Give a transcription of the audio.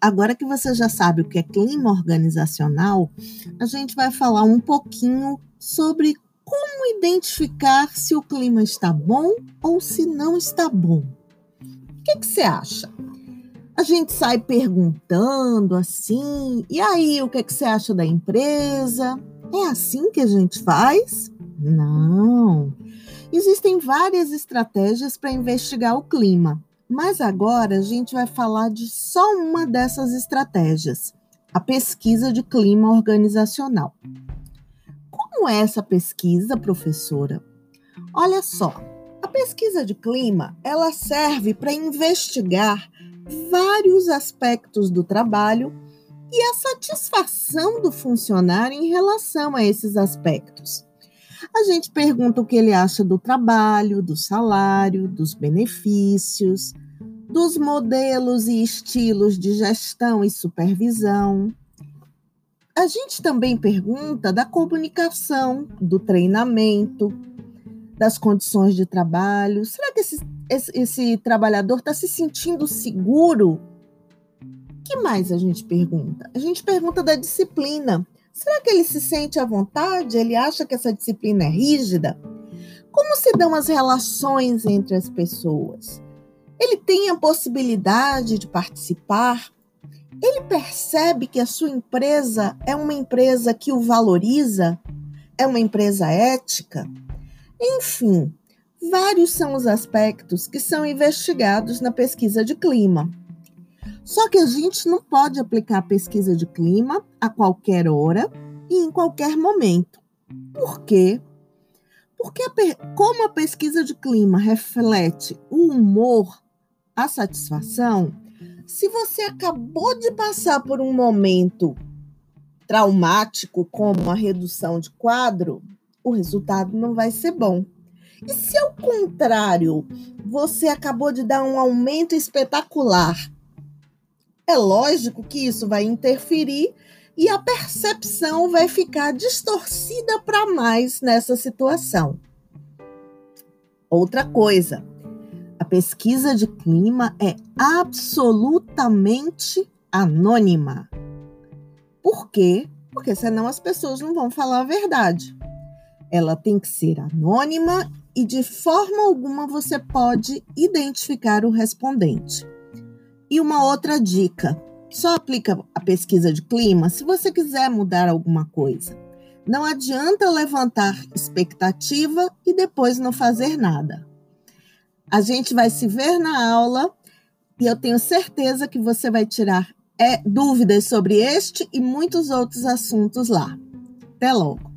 agora que você já sabe o que é clima organizacional, a gente vai falar um pouquinho sobre como identificar se o clima está bom ou se não está bom. O que, que você acha? A gente sai perguntando assim, e aí, o que, que você acha da empresa? É assim que a gente faz? Não. Existem várias estratégias para investigar o clima, mas agora a gente vai falar de só uma dessas estratégias, a pesquisa de clima organizacional. Como é essa pesquisa, professora? Olha só, a pesquisa de clima, ela serve para investigar vários aspectos do trabalho e a satisfação do funcionário em relação a esses aspectos. A gente pergunta o que ele acha do trabalho, do salário, dos benefícios, dos modelos e estilos de gestão e supervisão, a gente também pergunta da comunicação, do treinamento, das condições de trabalho. Será que esse, esse, esse trabalhador está se sentindo seguro? O que mais a gente pergunta? A gente pergunta da disciplina. Será que ele se sente à vontade? Ele acha que essa disciplina é rígida? Como se dão as relações entre as pessoas? Ele tem a possibilidade de participar ele percebe que a sua empresa é uma empresa que o valoriza, é uma empresa ética. Enfim, vários são os aspectos que são investigados na pesquisa de clima. Só que a gente não pode aplicar a pesquisa de clima a qualquer hora e em qualquer momento. Por quê? Porque, a, como a pesquisa de clima reflete o humor, a satisfação, se você acabou de passar por um momento traumático, como a redução de quadro, o resultado não vai ser bom. E se ao contrário, você acabou de dar um aumento espetacular, é lógico que isso vai interferir e a percepção vai ficar distorcida para mais nessa situação. Outra coisa, a pesquisa de clima é absolutamente anônima. Por quê? Porque senão as pessoas não vão falar a verdade. Ela tem que ser anônima e de forma alguma você pode identificar o respondente. E uma outra dica: só aplica a pesquisa de clima se você quiser mudar alguma coisa. Não adianta levantar expectativa e depois não fazer nada. A gente vai se ver na aula e eu tenho certeza que você vai tirar é, dúvidas sobre este e muitos outros assuntos lá. Até logo!